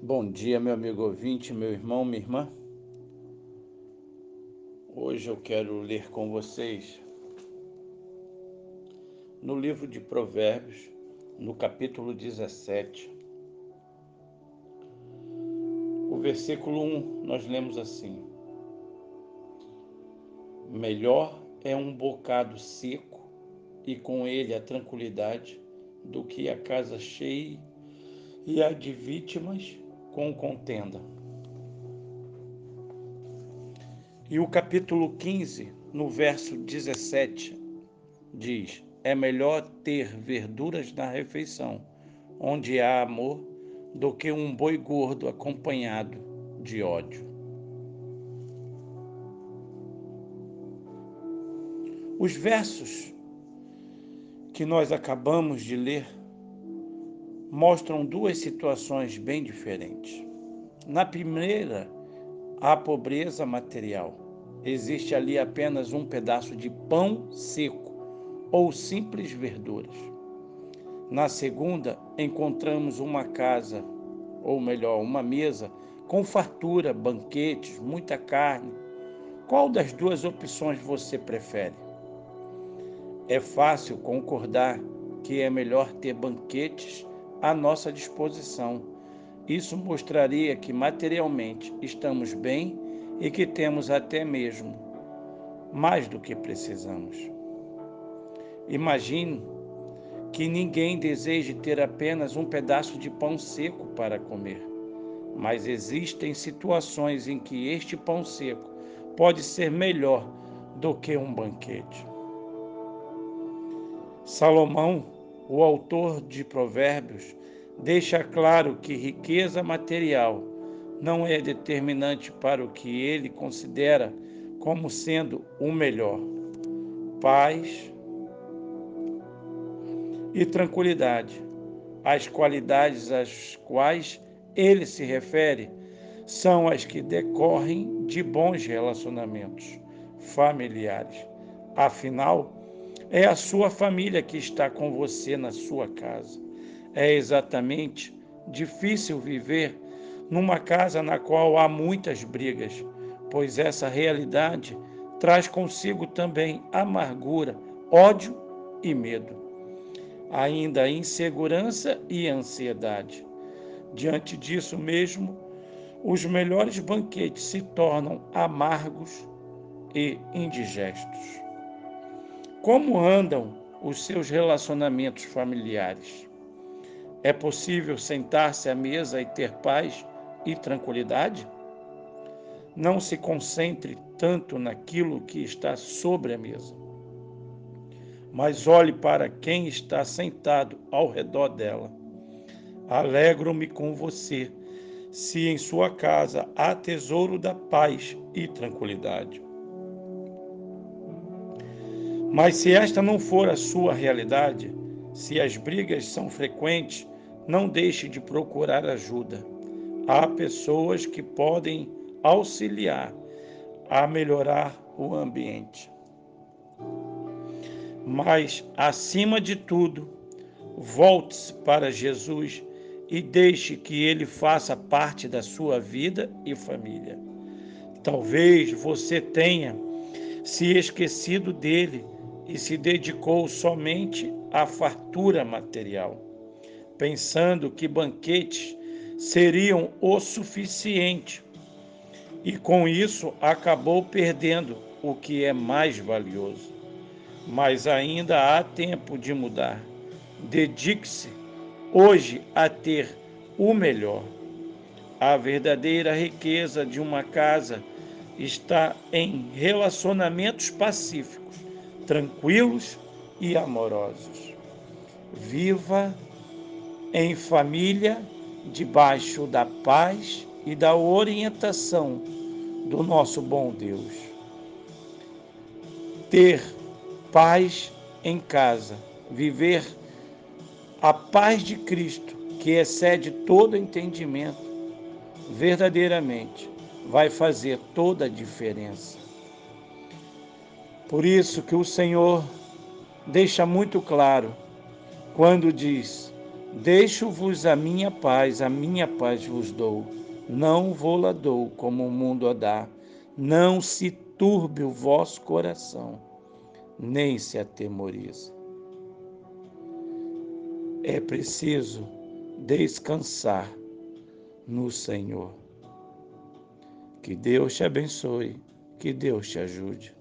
Bom dia, meu amigo ouvinte, meu irmão, minha irmã. Hoje eu quero ler com vocês no livro de Provérbios, no capítulo 17. O versículo 1, nós lemos assim: Melhor é um bocado seco e com ele a tranquilidade do que a casa cheia e a de vítimas com contenda. E o capítulo 15, no verso 17, diz: É melhor ter verduras na refeição, onde há amor, do que um boi gordo acompanhado de ódio. Os versos que nós acabamos de ler mostram duas situações bem diferentes. Na primeira, a pobreza material. Existe ali apenas um pedaço de pão seco ou simples verduras. Na segunda, encontramos uma casa, ou melhor, uma mesa com fartura, banquetes, muita carne. Qual das duas opções você prefere? É fácil concordar que é melhor ter banquetes à nossa disposição. Isso mostraria que materialmente estamos bem e que temos até mesmo mais do que precisamos. Imagine que ninguém deseje ter apenas um pedaço de pão seco para comer, mas existem situações em que este pão seco pode ser melhor do que um banquete. Salomão o autor de Provérbios deixa claro que riqueza material não é determinante para o que ele considera como sendo o melhor. Paz e tranquilidade, as qualidades às quais ele se refere, são as que decorrem de bons relacionamentos familiares. Afinal, é a sua família que está com você na sua casa. É exatamente difícil viver numa casa na qual há muitas brigas, pois essa realidade traz consigo também amargura, ódio e medo. Ainda insegurança e ansiedade. Diante disso mesmo, os melhores banquetes se tornam amargos e indigestos. Como andam os seus relacionamentos familiares? É possível sentar-se à mesa e ter paz e tranquilidade? Não se concentre tanto naquilo que está sobre a mesa, mas olhe para quem está sentado ao redor dela. Alegro-me com você, se em sua casa há tesouro da paz e tranquilidade. Mas se esta não for a sua realidade, se as brigas são frequentes, não deixe de procurar ajuda. Há pessoas que podem auxiliar a melhorar o ambiente. Mas, acima de tudo, volte-se para Jesus e deixe que ele faça parte da sua vida e família. Talvez você tenha se esquecido dele e se dedicou somente à fartura material, pensando que banquetes seriam o suficiente. E com isso acabou perdendo o que é mais valioso. Mas ainda há tempo de mudar. Dedique-se hoje a ter o melhor. A verdadeira riqueza de uma casa está em relacionamentos pacíficos tranquilos e amorosos. Viva em família, debaixo da paz e da orientação do nosso bom Deus. Ter paz em casa, viver a paz de Cristo, que excede todo entendimento, verdadeiramente vai fazer toda a diferença. Por isso que o Senhor deixa muito claro quando diz: Deixo-vos a minha paz, a minha paz vos dou. Não vou-la dou como o mundo a dá. Não se turbe o vosso coração, nem se atemorize. É preciso descansar no Senhor. Que Deus te abençoe, que Deus te ajude.